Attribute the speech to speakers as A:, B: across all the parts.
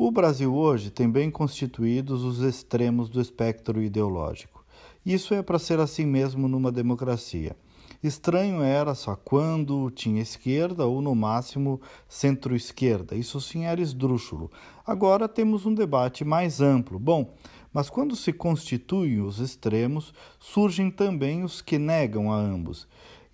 A: O Brasil hoje tem bem constituídos os extremos do espectro ideológico. Isso é para ser assim mesmo numa democracia. Estranho era só quando tinha esquerda ou, no máximo, centro-esquerda. Isso sim era esdrúxulo. Agora temos um debate mais amplo. Bom, mas quando se constituem os extremos, surgem também os que negam a ambos.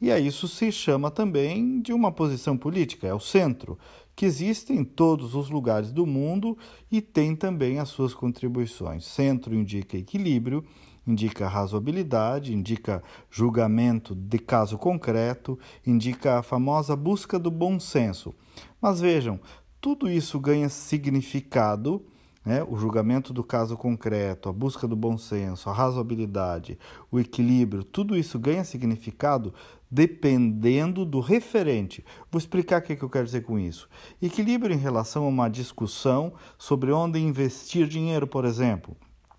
A: E a isso se chama também de uma posição política, é o centro, que existe em todos os lugares do mundo e tem também as suas contribuições. Centro indica equilíbrio, indica razoabilidade, indica julgamento de caso concreto, indica a famosa busca do bom senso. Mas vejam, tudo isso ganha significado. Né? O julgamento do caso concreto, a busca do bom senso, a razoabilidade, o equilíbrio, tudo isso ganha significado dependendo do referente. Vou explicar o que, eu quero dizer com isso. Equilíbrio em relação a uma discussão sobre onde investir dinheiro, por exemplo.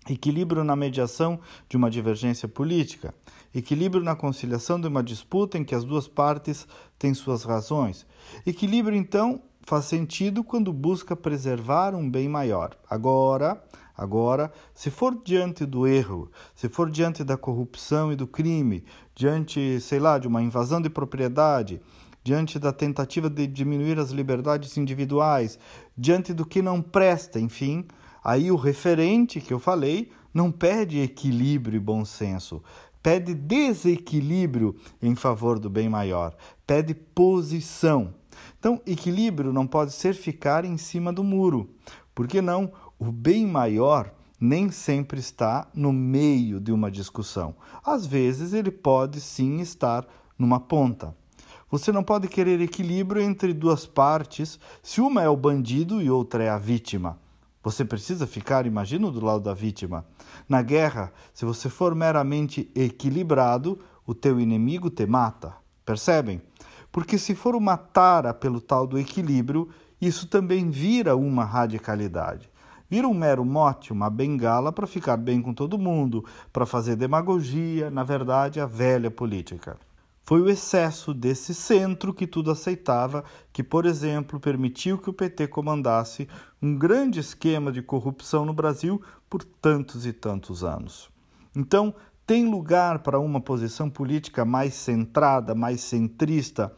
A: Equilíbrio na mediação de uma divergência política. Equilíbrio na conciliação de uma disputa em que as duas partes têm suas razões. Equilíbrio, então, faz sentido quando busca preservar um bem maior. Agora, Agora, se for diante do erro, se for diante da corrupção e do crime, diante, sei lá, de uma invasão de propriedade, diante da tentativa de diminuir as liberdades individuais, diante do que não presta, enfim, aí o referente que eu falei não pede equilíbrio e bom senso, pede desequilíbrio em favor do bem maior, pede posição. Então, equilíbrio não pode ser ficar em cima do muro. Por que não o bem maior nem sempre está no meio de uma discussão. Às vezes ele pode sim estar numa ponta. Você não pode querer equilíbrio entre duas partes se uma é o bandido e outra é a vítima. Você precisa ficar, imagino, do lado da vítima. Na guerra, se você for meramente equilibrado, o teu inimigo te mata. Percebem? Porque se for uma tara pelo tal do equilíbrio, isso também vira uma radicalidade. Vira um mero mote, uma bengala para ficar bem com todo mundo, para fazer demagogia, na verdade, a velha política. Foi o excesso desse centro que tudo aceitava, que, por exemplo, permitiu que o PT comandasse um grande esquema de corrupção no Brasil por tantos e tantos anos. Então, tem lugar para uma posição política mais centrada, mais centrista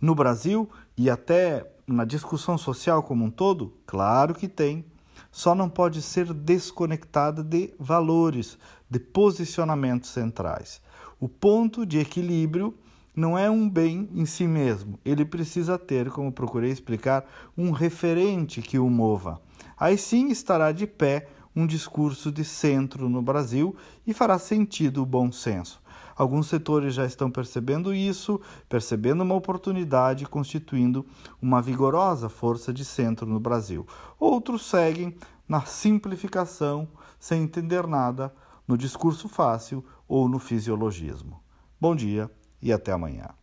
A: no Brasil e até na discussão social como um todo? Claro que tem só não pode ser desconectada de valores, de posicionamentos centrais. O ponto de equilíbrio não é um bem em si mesmo, ele precisa ter, como procurei explicar, um referente que o mova. Aí sim estará de pé um discurso de centro no Brasil e fará sentido o bom senso. Alguns setores já estão percebendo isso, percebendo uma oportunidade, constituindo uma vigorosa força de centro no Brasil. Outros seguem na simplificação, sem entender nada, no discurso fácil ou no fisiologismo. Bom dia e até amanhã.